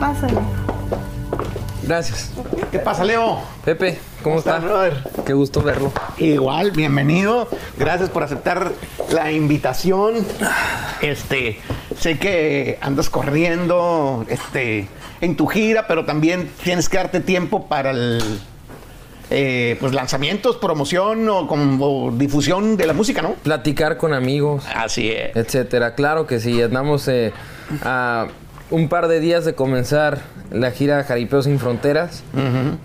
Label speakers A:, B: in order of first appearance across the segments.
A: Pásale.
B: Gracias.
C: ¿Qué pasa, Leo?
B: Pepe, ¿cómo, está?
C: brother?
B: Qué gusto verlo.
C: Igual, bienvenido. Gracias por aceptar la invitación. Este, sé que andas corriendo, este, en tu gira, pero también tienes que darte tiempo para el, eh, pues lanzamientos, promoción o como difusión de la música, ¿no?
B: Platicar con amigos,
C: Así es.
B: etcétera. Claro que sí. Andamos eh, a un par de días de comenzar la gira Jaripeo Sin Fronteras.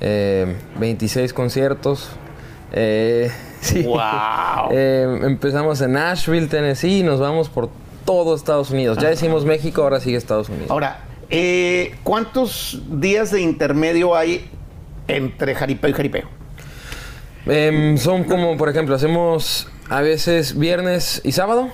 B: Eh, 26 conciertos. Eh, sí.
C: Wow.
B: Eh, empezamos en Nashville, Tennessee y nos vamos por todo Estados Unidos. Ya decimos México, ahora sigue Estados Unidos.
C: Ahora, eh, ¿cuántos días de intermedio hay entre jaripeo y jaripeo?
B: Em, son como, por ejemplo, hacemos a veces viernes y sábado,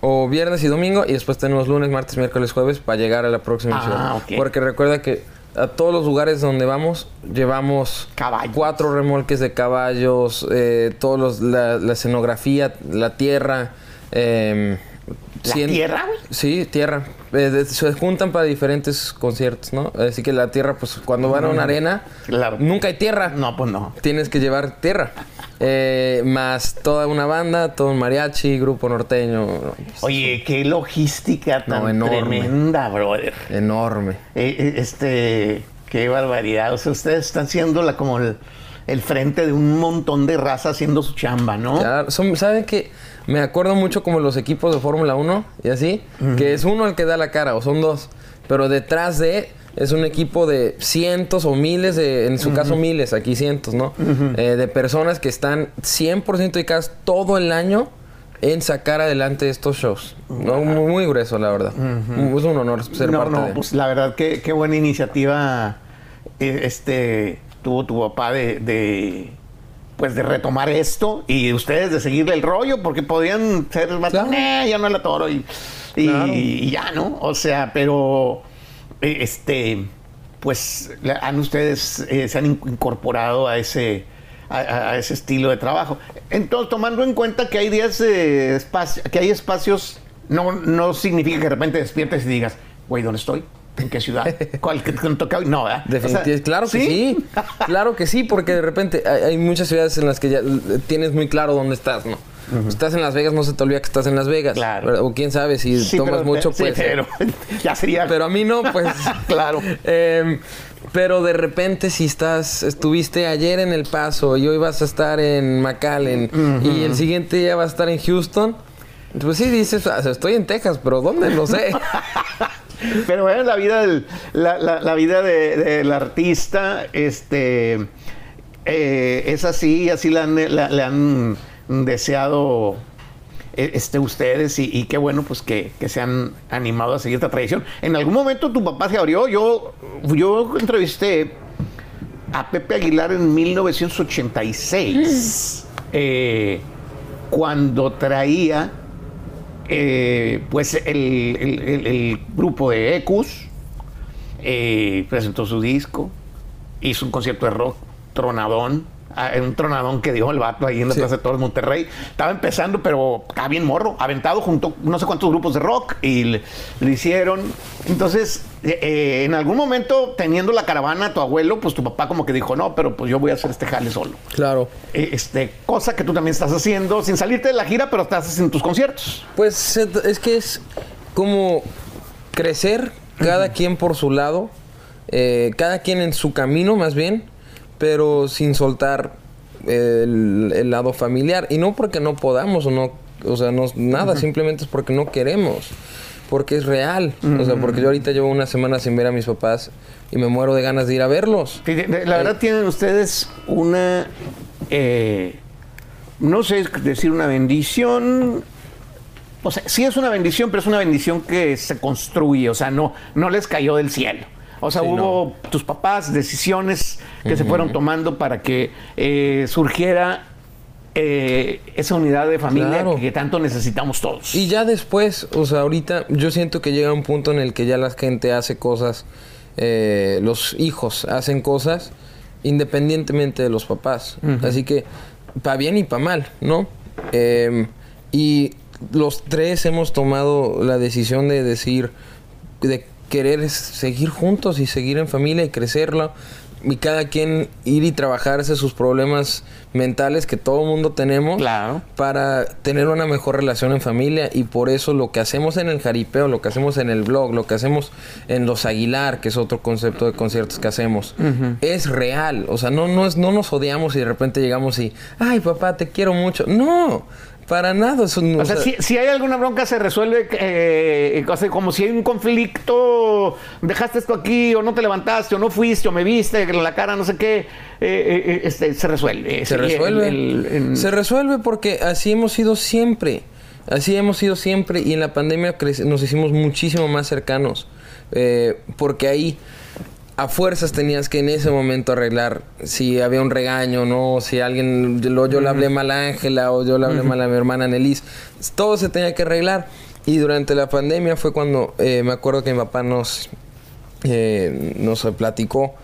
B: o viernes y domingo, y después tenemos lunes, martes, miércoles, jueves para llegar a la próxima
C: Ah,
B: ciudad. Porque recuerda que a todos los lugares donde vamos llevamos
C: Caballos.
B: cuatro remolques de caballos, eh, todos los, la, la escenografía, la tierra. em,
C: ¿La
B: cien-
C: tierra, güey?
B: Sí, tierra. Eh, se juntan para diferentes conciertos, ¿no? Así que la tierra, pues cuando van a una arena,
C: Claro.
B: nunca hay tierra
C: No, pues no.
B: tienes que llevar tierra. Eh, más toda una banda, todo un mariachi, grupo norteño. no, pues,
C: Oye, qué logística tan
B: No,
C: tremenda, brother.
B: enorme.
C: Eh, eh, este, qué barbaridad. O sea, ustedes están siendo la, como el, el frente de un montón de raza haciendo su chamba, ¿no?
B: Son- ¿Saben que Me acuerdo mucho como los equipos de Fórmula 1 y así, que es uno el que da la cara, o son dos. Pero detrás de es un equipo de cientos o miles, de, en su caso miles, aquí cientos, ¿no? Eh, de personas que están 100% dedicadas todo el año en sacar adelante estos shows. ¿no? muy, muy grueso, la verdad. Es un honor ser
C: no,
B: parte
C: no,
B: de
C: pues la verdad que qué buena iniciativa eh, este tuvo tu papá de, de, pues de retomar esto y ustedes de seguirle el rollo porque podían ser más
B: Claro.
C: "Eh, ya no la toro y, y-
B: Claro.
C: y ya no o sea pero eh, este pues la- han ustedes eh, se han in- incorporado a ese a, ese estilo de trabajo entonces tomando en cuenta que hay días de espacio que hay espacios no no significa que de repente despiertes y digas güey dónde estoy en qué ciudad cuál que toca hoy?". no ¿verdad? O sea,
B: Definitivamente, claro que sí. Claro que sí, porque de repente hay, hay muchas ciudades en las que ya tienes muy claro dónde estás, ¿no? Estás en Las Vegas, no se te olvida que estás en Las Vegas.
C: Claro.
B: O quién sabe, si
C: Sí,
B: tomas
C: pero-
B: mucho,
C: sí,
B: pues.
C: pero ya sería
B: Pero a mí no, pues.
C: Claro.
B: Em, pero de repente, si estás, estuviste ayer en El Paso y hoy vas a estar en McAllen y el siguiente día vas a estar en Houston, pues sí dices, "Ah, estoy en Texas, pero ¿dónde? No sé.
C: Pero bueno, la vida del, la, la- la vida de- del artista, este eh, es así, así le han, la- le han deseado eh, este, ustedes y, y qué bueno pues que, que se han animado a seguir esta tradición. En algún momento tu papá se abrió, yo, yo entrevisté a Pepe Aguilar en 1986, eh, cuando traía eh, pues el, el- el- el grupo de Ecus eh, presentó su disco, hizo un concierto de rock tronadón, ah, un tronadón que dio el vato ahí en la
B: Sí.
C: Plaza de Toros Monterrey. Estaba empezando, pero estaba bien morro, aventado junto no sé cuántos grupos de rock y le, le hicieron. Entonces, eh, eh, en algún momento, teniendo la caravana tu abuelo, pues tu papá como que dijo, no, pero pues yo voy a hacer este jale solo.
B: claro.
C: Eh, Este, cosa que tú también estás haciendo sin salirte de la gira, pero estás haciendo tus conciertos.
B: Pues es que es como crecer cada quien por su lado, eh, cada quien en su camino más bien, pero sin soltar el, el lado familiar. Y no porque no podamos o no, o sea, no, nada, simplemente es porque no queremos. Porque es real. O sea, porque yo ahorita llevo una semana sin ver a mis papás y me muero de ganas de ir a verlos.
C: La verdad tienen ustedes una, eh, no sé decir una bendición. O sea, sí es una bendición, pero es una bendición que se construye, o sea, no, no les cayó del cielo. O sea,
B: Sí,
C: hubo tus papás, decisiones que se fueron tomando para que eh, surgiera eh, esa unidad de familia
B: Claro.
C: que tanto necesitamos todos.
B: Y ya después, o sea, ahorita yo siento que llega un punto en el que ya la gente hace cosas, eh, los hijos hacen cosas independientemente de los papás. Así que, para bien y para mal, ¿no? Eh, y los tres hemos tomado la decisión de decir, de querer seguir juntos y seguir en familia y crecerlo y cada quien ir y trabajarse sus problemas mentales que todo mundo tenemos
C: Claro.
B: para tener una mejor relación en familia. Y por eso lo que hacemos en el jaripeo, lo que hacemos en el blog, lo que hacemos en los Aguilar, que es otro concepto de conciertos que hacemos, es real, o sea, no, no, es, no nos odiamos y de repente llegamos y, ay papá, te quiero mucho, no, para nada, eso no-
C: O sea, si, si hay alguna bronca se resuelve eh, o sea, como si hay un conflicto, dejaste esto aquí o no te levantaste o no fuiste o me viste en la cara, no sé qué, eh, eh, este, se resuelve.
B: Se resuelve.
C: el-
B: Se resuelve porque así hemos sido siempre. Así hemos sido siempre y en la pandemia nos hicimos muchísimo más cercanos. Eh, porque ahí a fuerzas tenías que en ese momento arreglar si había un regaño, ¿no? Si alguien, yo le hablé mal a Ángela o yo le hablé mal a mi hermana Nelis. Todo se tenía que arreglar. Y durante la pandemia fue cuando eh, me acuerdo que mi papá nos, eh, nos platicó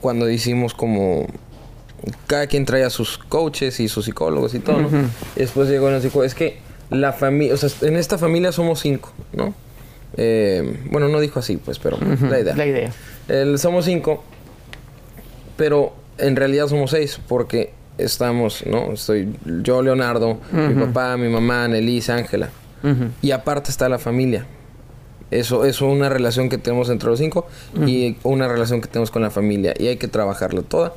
B: cuando hicimos como cada quien traía sus coaches y sus psicólogos y todo, ¿no? Después llegó y nos dijo, es que la familia, o sea, en esta familia somos cinco, ¿no? Eh, bueno, no dijo así, pues, pero la idea.
C: La idea.
B: El- somos cinco, pero en realidad somos seis, porque estamos, ¿no? Estoy yo, Leonardo, mi papá, mi mamá, Nelise, Ángela. Y aparte está la familia. Eso es una relación que tenemos entre los cinco y una relación que tenemos con la familia. Y hay que trabajarla toda.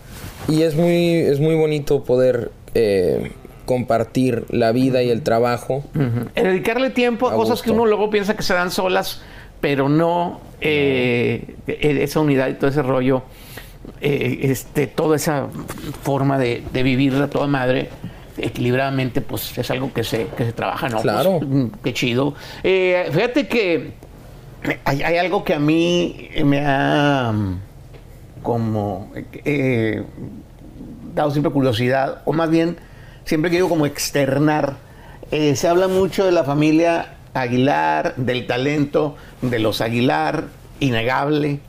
B: Y es muy, es muy bonito poder eh, compartir la vida y el trabajo.
C: Dedicarle tiempo a,
B: A
C: cosas que
B: gusto.
C: uno luego piensa que se dan solas, pero no eh, e- esa unidad y todo ese rollo, eh, este, toda esa forma de, de vivir a toda madre equilibradamente, pues es algo que se, que se trabaja, ¿no?
B: Claro.
C: Pues, mm, qué chido. Eh, fíjate que hay, hay algo que a mí me ha como dado siempre curiosidad, o más bien siempre quiero como externar. Se habla mucho de la familia Aguilar, del talento de los Aguilar, innegable,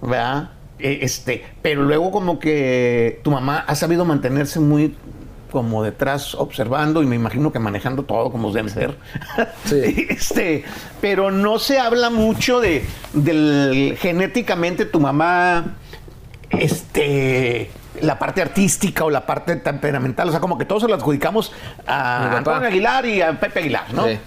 C: ¿verdad? Eh, este, pero luego como que tu mamá ha sabido mantenerse muy como detrás observando y me imagino que manejando todo como debe ser.
B: Sí.
C: Este, pero no se habla mucho de del genéticamente tu mamá este la parte artística o la parte temperamental, o sea, como que todos se lo adjudicamos a. Antonio Aguilar y a Pepe Aguilar, ¿no?
B: Sí.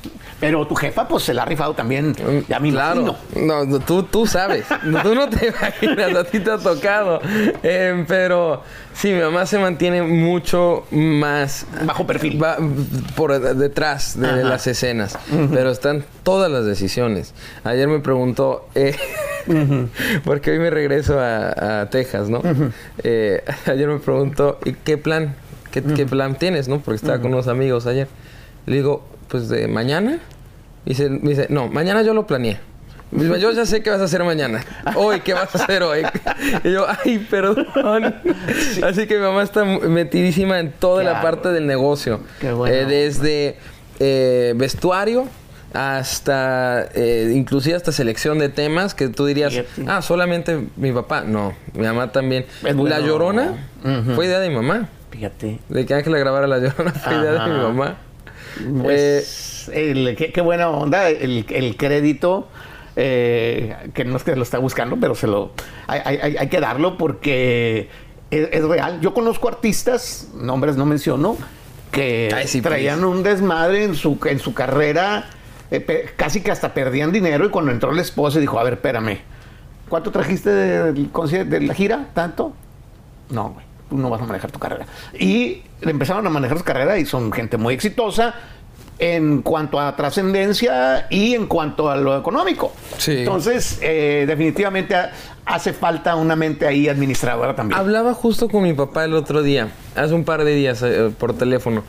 C: Pero tu jefa, pues se la ha rifado también, ya me
B: claro.
C: imagino.
B: No, no, tú, tú sabes. Tú no te imaginas, a ti te ha tocado. Eh, pero sí, mi mamá se mantiene mucho más
C: Bajo perfil.
B: va por detrás de
C: Ajá.
B: las escenas. Pero están todas las decisiones. Ayer me preguntó, eh, porque hoy me regreso a, a Texas, ¿no? Eh, ayer me preguntó, ¿y qué plan? ¿Qué, qué plan tienes, no? Porque estaba con unos amigos ayer. Le digo, pues de mañana. Y se- me dice, no, mañana yo lo planeé. Yo ya sé qué vas a hacer mañana. Hoy, ¿qué vas a hacer hoy? Y yo, ay, perdón. Así que mi mamá está metidísima en toda la parte del negocio.
C: Qué bueno.
B: Eh, desde eh, vestuario hasta, eh, inclusive hasta selección de temas que tú dirías, ah, solamente mi papá. No, mi mamá también.
C: Bueno.
B: La Llorona fue idea de mi mamá.
C: Fíjate.
B: De que Ángela grabara La Llorona fue idea de mi mamá.
C: Pues, el- qué, qué buena onda, el, el crédito, eh, que no es que lo está buscando, pero se lo hay, hay- hay que darlo porque es, es real. Yo conozco artistas, nombres no menciono, que
B: Ay, sí,
C: traían
B: please.
C: un desmadre en su, en su carrera, eh, pe- casi que hasta perdían dinero y cuando entró la esposa dijo, a ver, espérame, ¿cuánto trajiste conci- de la gira? ¿Tanto? No, güey, tú no vas a manejar tu carrera. Y empezaron a manejar su carrera y son gente muy exitosa en cuanto a trascendencia y en cuanto a lo económico.
B: Sí.
C: Entonces, eh, definitivamente ha- hace falta una mente ahí administradora también.
B: Hablaba justo con mi papá el otro día, hace un par de días eh, por teléfono,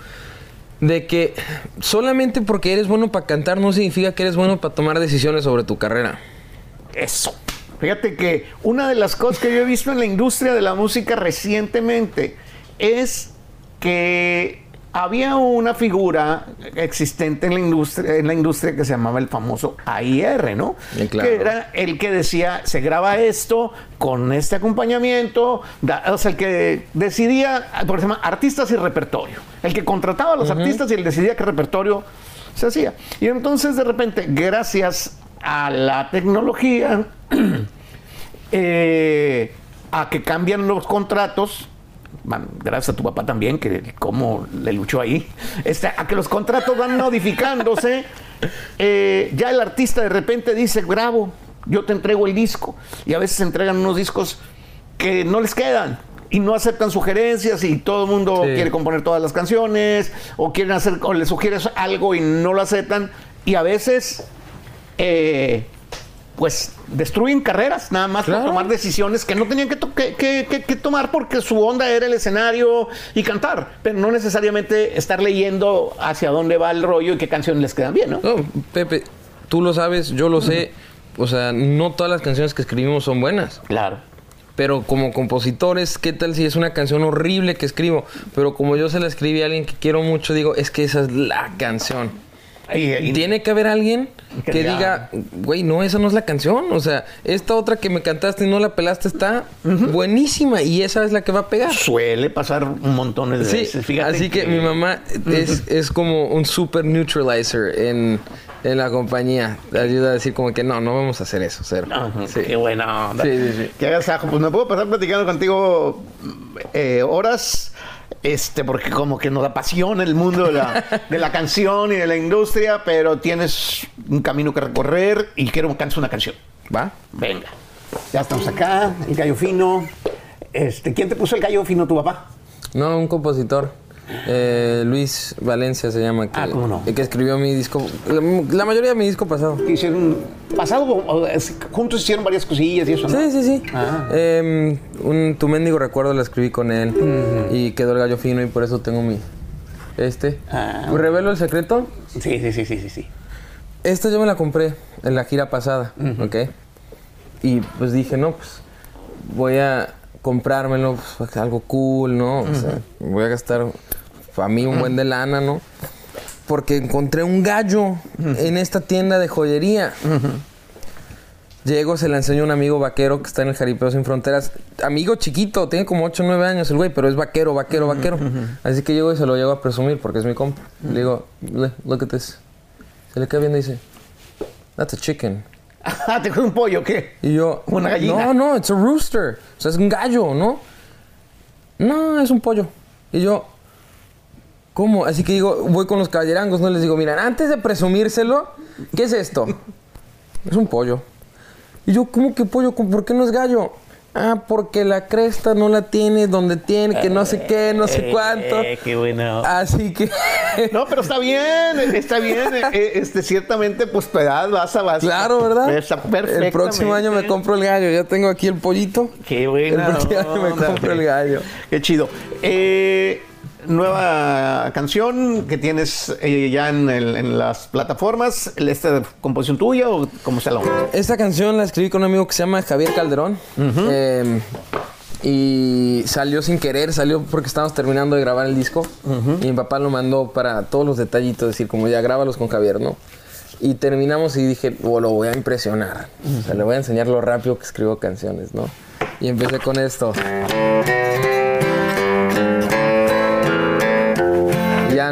B: de que solamente porque eres bueno para cantar no significa que eres bueno para tomar decisiones sobre tu carrera.
C: Eso. Fíjate que una de las cosas que yo he visto en la industria de la música recientemente es que había una figura existente en la industria, en la industria que se llamaba el famoso AIR, ¿no?
B: Claro.
C: Que era el que decía, se graba esto con este acompañamiento, da- o sea, el que decidía, por ejemplo, artistas y repertorio. El que contrataba a los artistas y él decidía qué repertorio se hacía. Y entonces de repente, gracias a la tecnología, eh, a que cambian los contratos. Gracias a tu papá también, que cómo le luchó ahí. Este, a que los contratos van modificándose. Eh, ya el artista de repente dice, grabo, yo te entrego el disco. Y a veces entregan unos discos que no les quedan y no aceptan sugerencias y todo el mundo
B: Sí.
C: quiere componer todas las canciones o quieren hacer o le sugieres algo y no lo aceptan y a veces eh, pues destruyen carreras nada más
B: Claro.
C: por tomar decisiones que no tenían que, to- que- que- que- que tomar porque su onda era el escenario y cantar, pero no necesariamente estar leyendo hacia dónde va el rollo y qué canciones les quedan bien, ¿no?
B: No, Pepe, tú lo sabes, yo lo sé. O sea, no todas las canciones que escribimos son buenas.
C: Claro.
B: Pero como compositores, ¿qué tal si es una canción horrible que escribo? Pero como yo se la escribí a alguien que quiero mucho, digo, es que esa es la canción.
C: Y- y-
B: Tiene que haber alguien
C: Que
B: que
C: diga-
B: güey, no, esa no es la canción. O sea, esta otra que me cantaste y no la pelaste está buenísima y esa es la que va a pegar.
C: Suele pasar un montón de
B: Sí,
C: veces. Fíjate
B: así que, mi mamá es, es como un super neutralizer en, en la compañía. Ayuda a decir como que no, no vamos a hacer eso, cero. Sí.
C: Qué buena onda.
B: Sí, sí, sí.
C: Qué agasajo. Pues me puedo pasar platicando contigo eh, horas, este, porque como que nos apasiona el mundo de la, de la canción y de la industria, pero tienes un camino que recorrer y quiero que cantes una canción.
B: ¿Va?
C: Venga. Ya estamos acá, el gallo fino. Este, ¿Quién te puso el gallo fino, tu papá?
B: No, un compositor. Eh, Luis Valencia se llama. Que,
C: Ah, ¿cómo no?
B: Que escribió mi disco. La, la mayoría de mi disco pasado.
C: Hicieron pasado, juntos hicieron varias cosillas y eso, ¿no?
B: Sí, sí, sí.
C: Ah.
B: Em, un, tu mendigo recuerdo la escribí con él. Y quedó el gallo fino y por eso tengo mi. Este.
C: Ah.
B: ¿Revelo el secreto?
C: Sí, sí, sí, sí, sí, sí.
B: Esta yo me la compré en la gira pasada, ¿ok? Y pues dije, no, pues voy a comprármelo, pues, algo cool, ¿no? O sea, voy a gastar para mí un buen de lana, ¿no? Porque encontré un gallo en esta tienda de joyería. Llego, se la enseño a un amigo vaquero que está en el Jaripeo Sin Fronteras. Amigo chiquito, tiene como 8 o 9 años el güey, pero es vaquero, vaquero, vaquero. Así que llego y se lo llego a presumir porque es mi compa. Le digo, "Le- look at this. Se le queda viendo y dice, that's a chicken.
C: Ah, ¿te fue un pollo qué?
B: Y yo,
C: Una gallina.
B: no, no, it's a rooster. O sea, es un gallo, ¿no? No, es un pollo. Y yo, ¿cómo? Así que digo, voy con los caballerangos, ¿no? Les digo, mira, antes de presumírselo, ¿qué es esto? es un pollo. Y yo, ¿cómo que pollo? ¿Por qué no es gallo? Ah, porque la cresta no la tiene donde tiene, que no sé qué, no sé cuánto.
C: Eh, qué bueno.
B: Así que...
C: No, pero está bien, está bien. eh, Este, ciertamente, pues tu edad vas a vas.
B: Claro, ¿verdad?
C: Está perfectamente.
B: El próximo año me compro el gallo. Ya tengo aquí el pollito.
C: Qué buena.
B: El próximo año me compro el gallo.
C: Qué chido. Eh, nueva canción que tienes eh, ya en, el- en las plataformas. ¿Esta composición tuya o cómo se la
B: Esta canción la escribí con un amigo que se llama Javier Calderón. Eh, y salió sin querer, salió porque estábamos terminando de grabar el disco. Y mi papá lo mandó para todos los detallitos, decir, como ya grábalos con Javier, ¿no? Y terminamos y dije, "Oh, lo voy a impresionar. O sea, le voy a enseñar lo rápido que escribo canciones, ¿no? Y empecé con esto.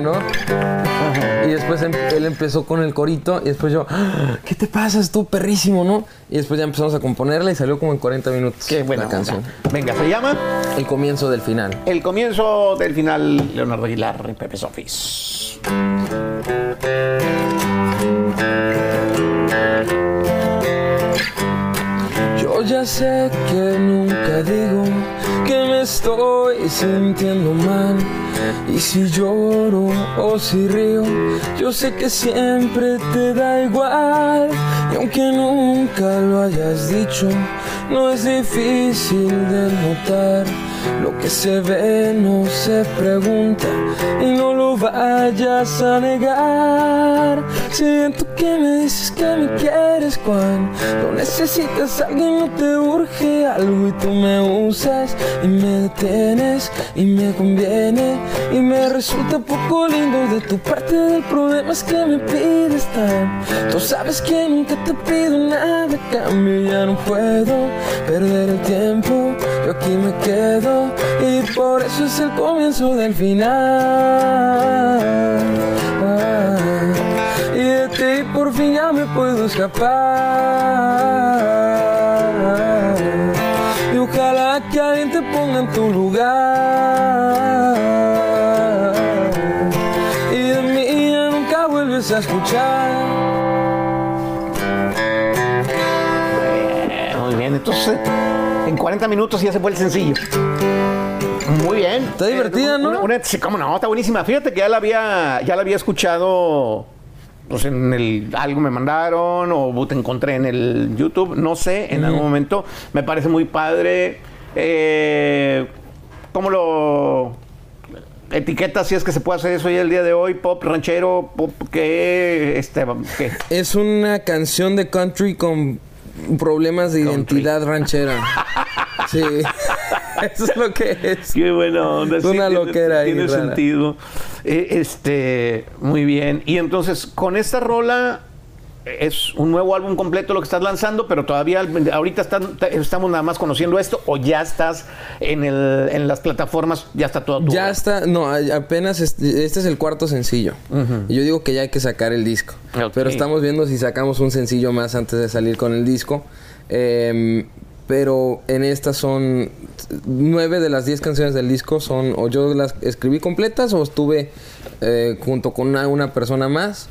B: ¿No? Y después em- él empezó con el corito y después yo, "Ah, ¿qué te pasa? Estuvo perrísimo, ¿no? Y después ya empezamos a componerla y salió como en 40 minutos
C: Qué buena
B: la canción.
C: onda. Venga, se llama
B: El comienzo del final.
C: El comienzo del final, Leonardo Aguilar y Pepe Sofis.
B: Yo ya sé que nunca digo estoy sintiendo mal. Y si lloro o si río, yo sé que siempre te da igual. Y aunque nunca lo hayas dicho, no es difícil de notar. Lo que se ve no se pregunta y no lo vayas a negar. Siento que me dices que me quieres cuando necesitas a alguien, no te urge algo y tú me usas y me detienes y me conviene y me resulta poco lindo de tu parte del problema es que me pides tan. Tú sabes que nunca te pido nada cambio, ya no puedo perder el tiempo, aquí me quedo y por eso es el comienzo del final. Ah, y de ti por fin ya me puedo escapar. Y ojalá que alguien te ponga en tu lugar. Y de mí ya nunca vuelves a escuchar.
C: Muy bien, entonces en 40 minutos ya se fue el sencillo. Muy bien.
B: Está divertida,
C: Eh,
B: ¿no?
C: una- una- sí, cómo no, está buenísima. Fíjate que ya la había, ya la había escuchado. Pues en el algo me mandaron o te encontré en el YouTube, no sé, en algún momento. Me parece muy padre. Eh, ¿Cómo lo etiqueta si es que se puede hacer eso hoy el día de hoy? Pop ranchero, pop qué, este, qué.
B: Es una canción de country con problemas de
C: Country.
B: identidad ranchera. Sí. Eso es lo que es.
C: Qué buena onda.
B: Es una
C: tiene-
B: loquera ahí
C: Tiene sentido. Eh, este, muy bien. Y entonces, con esta rola es un nuevo álbum completo lo que estás lanzando, pero todavía ahorita están- estamos nada más conociendo esto o ya estás en, el, en las plataformas, ya está todo. tu
B: Ya
C: obra?
B: está, no, apenas es- este es el cuarto sencillo. Yo digo que ya hay que sacar el disco. Pero estamos viendo si sacamos un sencillo más antes de salir con el disco. Em, pero en estas son nueve de las diez canciones del disco son o yo las escribí completas o estuve eh, junto con una, una persona más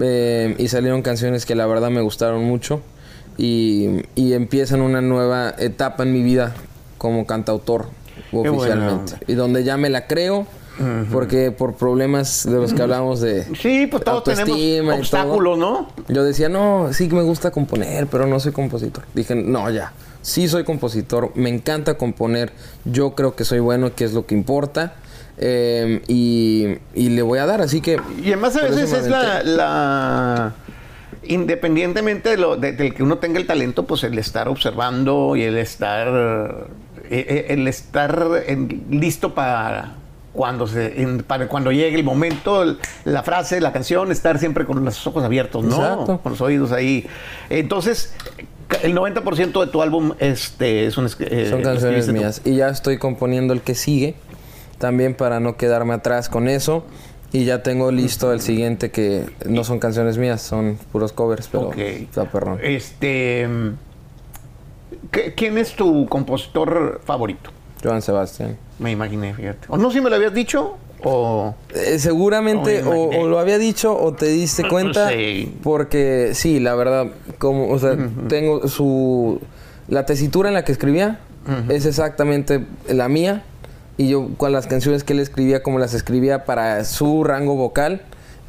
B: Em, y salieron canciones que la verdad me gustaron mucho y, y empiezan una nueva etapa en mi vida como cantautor oficialmente y donde ya me la creo porque por problemas de los que hablamos de
C: Sí, pues todos tenemos
B: autoestima y
C: obstáculos, ¿no?
B: yo decía, no, sí que me gusta componer, pero no soy compositor. Dije, no, ya, sí soy compositor, me encanta componer, yo creo que soy bueno, que es lo que importa, eh, y, y le voy a dar, así que...
C: Y además a veces es la, independientemente de lo, de- del que uno tenga el talento, pues el estar observando y el estar eh, eh, el estar en- listo para cuando se en- para cuando llegue el momento, el- la frase, la canción, estar siempre con los ojos abiertos, ¿no?
B: Exacto.
C: Con los oídos ahí. Entonces, el 90% de tu álbum este, es un, eh,
B: Son canciones
C: tú.
B: mías. Y ya estoy componiendo el que sigue, también para no quedarme atrás con eso. Y ya tengo listo el siguiente que no son canciones mías, son puros covers, pero
C: Ok.
B: está perrón.
C: Este, mm, ¿qué- ¿Quién es tu compositor favorito?
B: Joan Sebastián.
C: Me imaginé, fíjate. O no si me lo habías dicho o...
B: Eh, seguramente
C: No
B: o lo había dicho o te diste cuenta
C: Sí.
B: porque sí, la verdad, como, o sea, tengo su la tesitura en la que escribía es exactamente la mía y yo con las canciones que él escribía como las escribía para su rango vocal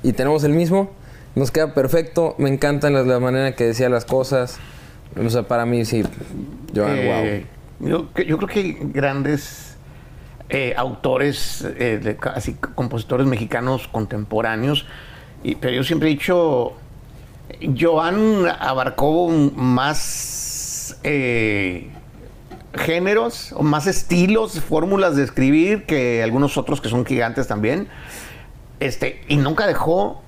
B: y tenemos el mismo, nos queda perfecto, me encanta la, la manera que decía las cosas, o sea, para mí sí, Joan,
C: Eh, yo, que- yo creo que grandes eh, autores, eh, de así compositores mexicanos contemporáneos, y- pero yo siempre he dicho, Joan abarcó más eh, géneros, o más estilos, fórmulas de escribir que algunos otros que son gigantes también, este, y nunca dejó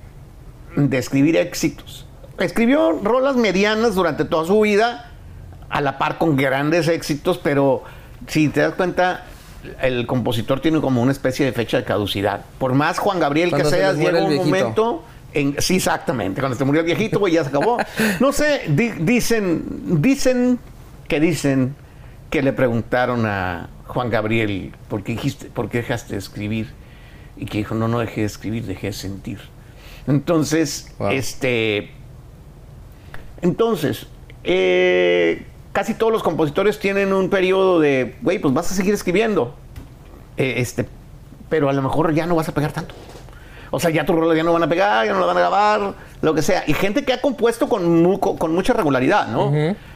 C: de escribir éxitos. Escribió rolas medianas durante toda su vida, a la par con grandes éxitos, pero si te das cuenta, el compositor tiene como una especie de fecha de caducidad. Por más Juan Gabriel
B: Cuando
C: que
B: se
C: seas, llega un momento. En, sí, exactamente. Cuando se murió el viejito, güey, ya se acabó. No sé, di- dicen, dicen que dicen que le preguntaron a Juan Gabriel por qué, dijiste, por qué dejaste de escribir. Y que dijo, no, no dejé de escribir, dejé de sentir. Entonces,
B: Wow.
C: este. Entonces, eh, casi todos los compositores tienen un periodo de, güey, pues vas a seguir escribiendo. Eh, este, pero a lo mejor ya no vas a pegar tanto. O sea, ya tus rolas ya no van a pegar, ya no la van a grabar, lo que sea. Y gente que ha compuesto con, mu- con, mucha regularidad, ¿no?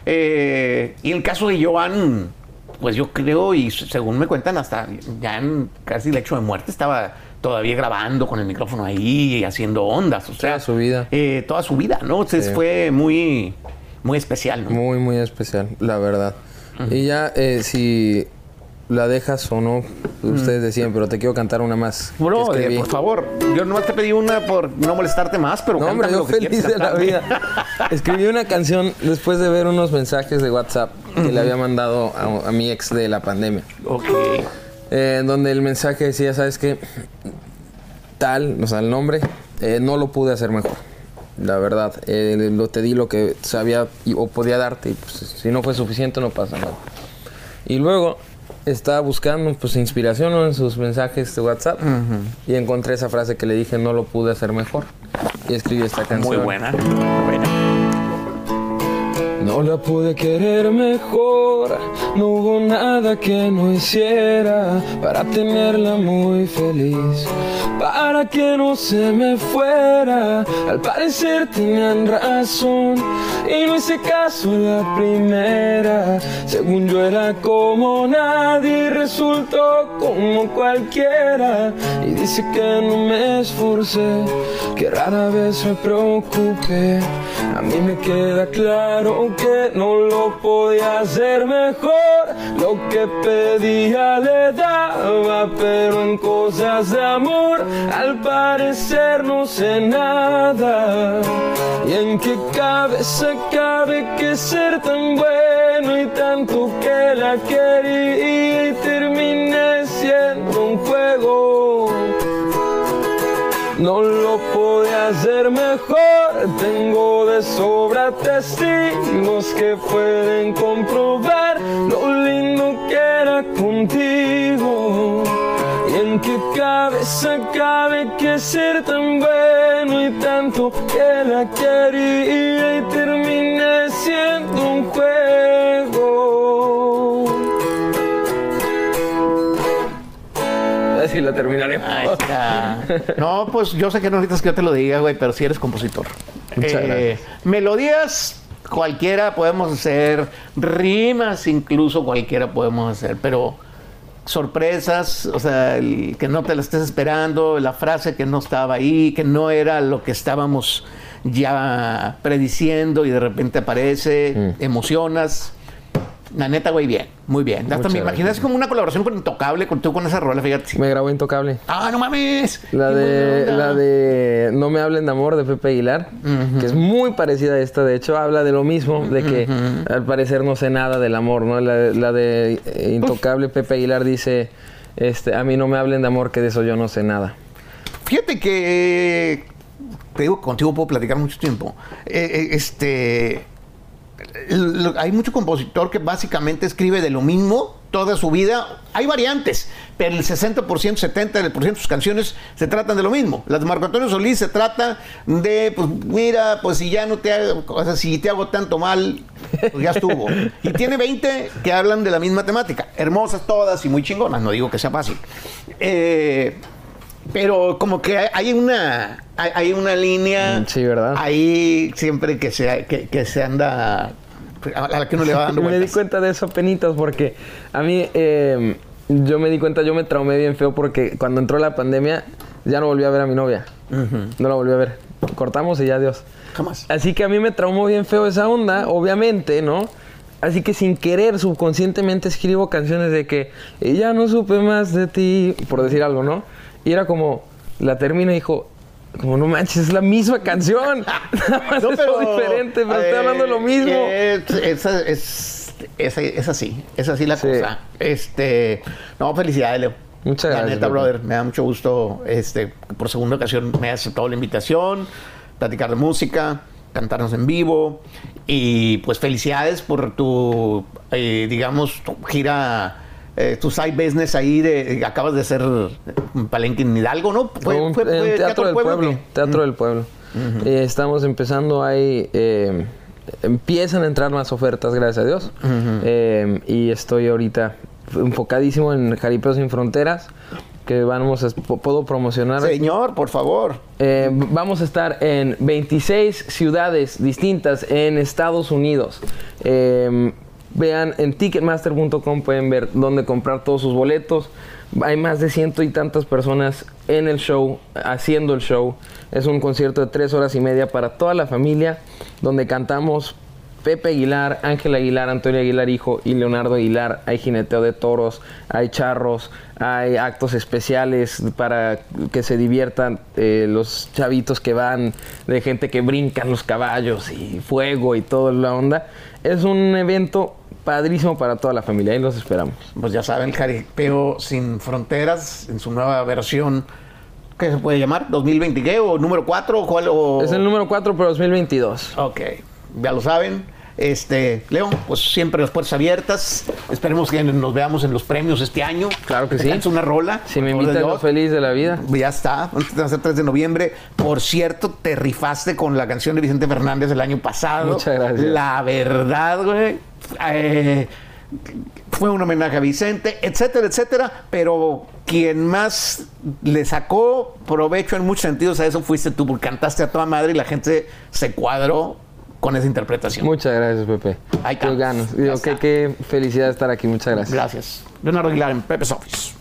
C: Eh, y el caso de Joan, pues yo creo, y según me cuentan, hasta ya en casi el hecho de muerte estaba todavía grabando con el micrófono ahí y haciendo ondas. O sea,
B: Toda su vida.
C: eh, toda su vida, ¿no? Entonces
B: Sí.
C: fue muy, muy especial, ¿no?
B: Muy, muy especial, la verdad. Y ya, eh, si la dejas o no, ustedes decían, pero te quiero cantar una más. que
C: Bro, eh, por favor, yo nomás te pedí una por no molestarte más, pero
B: No, hombre, yo
C: lo
B: feliz de la vida. Escribí una canción después de ver unos mensajes de WhatsApp que le había mandado a, a mi ex de la pandemia.
C: ok.
B: Eh, donde el mensaje decía, ¿sabes qué? Tal, o sea, el nombre, eh, no lo pude hacer mejor. la verdad. Eh, lo, te di lo que sabía y- o podía darte. y, pues, si no fue suficiente, no pasa nada. Y luego estaba buscando pues inspiración en sus mensajes de WhatsApp y encontré esa frase que le dije no lo pude hacer mejor y escribí esta canción.
C: Muy buena. buena.
B: No la pude querer mejor, no hubo nada que no hiciera para tenerla muy feliz, para que no se me fuera. Al parecer tenían razón y no hice caso la primera. Según yo era como nadie, resultó como cualquiera. Y dice que no me esforcé, que rara vez me preocupé. A mí me queda claro que no lo podía hacer mejor. Lo que pedía le daba, pero en cosas de amor al parecer no sé nada. Y en qué cabeza cabe que ser tan bueno y tanto que la quería y terminé siendo un juego. No lo podía hacer mejor, tengo de sobra testigos que pueden comprobar lo lindo que era contigo. Y en qué cabeza cabe que ser tan bueno y tanto que la quería y terminé siendo un juego. Así la terminaremos.
C: Ahí está. No, pues yo sé que no necesitas que yo te lo diga, güey, pero sí eres compositor.
B: Gracias.
C: Melodías, cualquiera podemos hacer, rimas incluso cualquiera podemos hacer, pero sorpresas, o sea, el que no te la estés esperando, la frase que no estaba ahí, que no era lo que estábamos ya prediciendo y de repente aparece,
B: Mm.
C: emocionas. La neta, güey, bien, muy bien. Hasta me así como una colaboración con Intocable, con tú con esa rola, fíjate.
B: Me grabó Intocable.
C: ¡Ah, no mames!
B: La
C: ¡Qué
B: de, la de No me hablen de amor de Pepe Aguilar, que es muy parecida a esta. De hecho, habla de lo mismo, de que al parecer no sé nada del amor, ¿no? La, la de eh, Intocable Pepe Aguilar dice, este, a mí no me hablen de amor, que de eso yo no sé nada.
C: Fíjate que te digo, contigo puedo platicar mucho tiempo. Eh, eh, este hay mucho compositor que básicamente escribe de lo mismo toda su vida. Hay variantes, pero el 60%, 70% de sus canciones se tratan de lo mismo. Las de Marco Antonio Solís se trata de, pues mira, pues si ya no te hago, o sea, si te hago tanto mal, pues ya estuvo. Y tiene 20 que hablan de la misma temática. Hermosas todas y muy chingonas, no digo que sea fácil. Eh, pero como que hay- una hay, una línea
B: Mm, sí, ¿verdad?
C: ahí siempre que se que, que se anda a la que uno le va dando
B: me di
C: vueltas.
B: cuenta de eso penitas porque a mí eh, yo me di cuenta, yo me traumé bien feo porque cuando entró la pandemia ya no volví a ver a mi novia. No la volví a ver. Cortamos y ya adiós.
C: Jamás.
B: Así que a mí me traumó bien feo esa onda, obviamente, ¿no? Así que sin querer, subconscientemente escribo canciones de que "Y ya no supe más de ti, por decir algo, ¿no? Y era como, la termina y dijo, como no manches, es la misma canción. Nada más
C: No,
B: es diferente, pero estoy
C: eh,
B: hablando de lo mismo.
C: Es, esa- es, es, es así, es así la
B: Sí.
C: cosa. Este, no, felicidades, Leo.
B: Muchas
C: la
B: gracias,
C: neta,
B: Pepe.
C: brother, me da mucho gusto, este, por segunda ocasión me has aceptado la invitación, platicar de música, cantarnos en vivo y pues felicidades por tu, eh, digamos, tu gira. Eh, tu side business ahí de, acabas de hacer un palenque en Hidalgo, ¿no?
B: Fue un- en Teatro, del Pueblo. Teatro del Pueblo. Eh, estamos empezando ahí. eh, empiezan a entrar más ofertas, gracias a Dios. Eh, y estoy ahorita enfocadísimo en Jaripeos sin Fronteras. Que vamos a, puedo promocionar.
C: Señor, por favor.
B: Eh, vamos a estar en 26 ciudades distintas en Estados Unidos. Eh, vean en ticketmaster.com pueden ver dónde comprar todos sus boletos. Hay más de ciento y tantas personas en el show, haciendo el show. Es un concierto de tres horas y media para toda la familia, donde cantamos Pepe Aguilar, Ángel Aguilar, Antonio Aguilar hijo y Leonardo Aguilar. Hay jineteo de toros, hay charros, hay actos especiales para que se diviertan eh, los chavitos que van, de gente que brincan los caballos y fuego y toda la onda. Es un evento padrísimo para toda la familia y los esperamos.
C: Pues ya saben, Jaripeo Sin Fronteras, en su nueva versión, ¿Qué se puede llamar? ¿2020 qué? ¿O número 4? ¿O cuál? O...
B: Es el número 4 para 2022.
C: Ok, ya lo saben. Este, Leo, pues siempre las puertas abiertas. Esperemos que nos veamos en los premios este año.
B: Claro que sí.
C: Cantes una rola.
B: Si me invitan, yo feliz de la vida.
C: Ya está, va a ser 3 de noviembre. Por cierto, te rifaste con la canción de Vicente Fernández el año pasado.
B: Muchas gracias.
C: La verdad, güey. eh, fue un homenaje a Vicente, etcétera, etcétera. Pero quien más le sacó provecho en muchos sentidos a eso fuiste tú, porque cantaste a toda madre y la gente se cuadró con esa interpretación.
B: Muchas gracias, Pepe.
C: Ahí
B: Digo,
C: está.
B: qué, qué felicidad estar aquí. Muchas gracias.
C: Gracias. Leonardo Aguilar en Pepe's Office.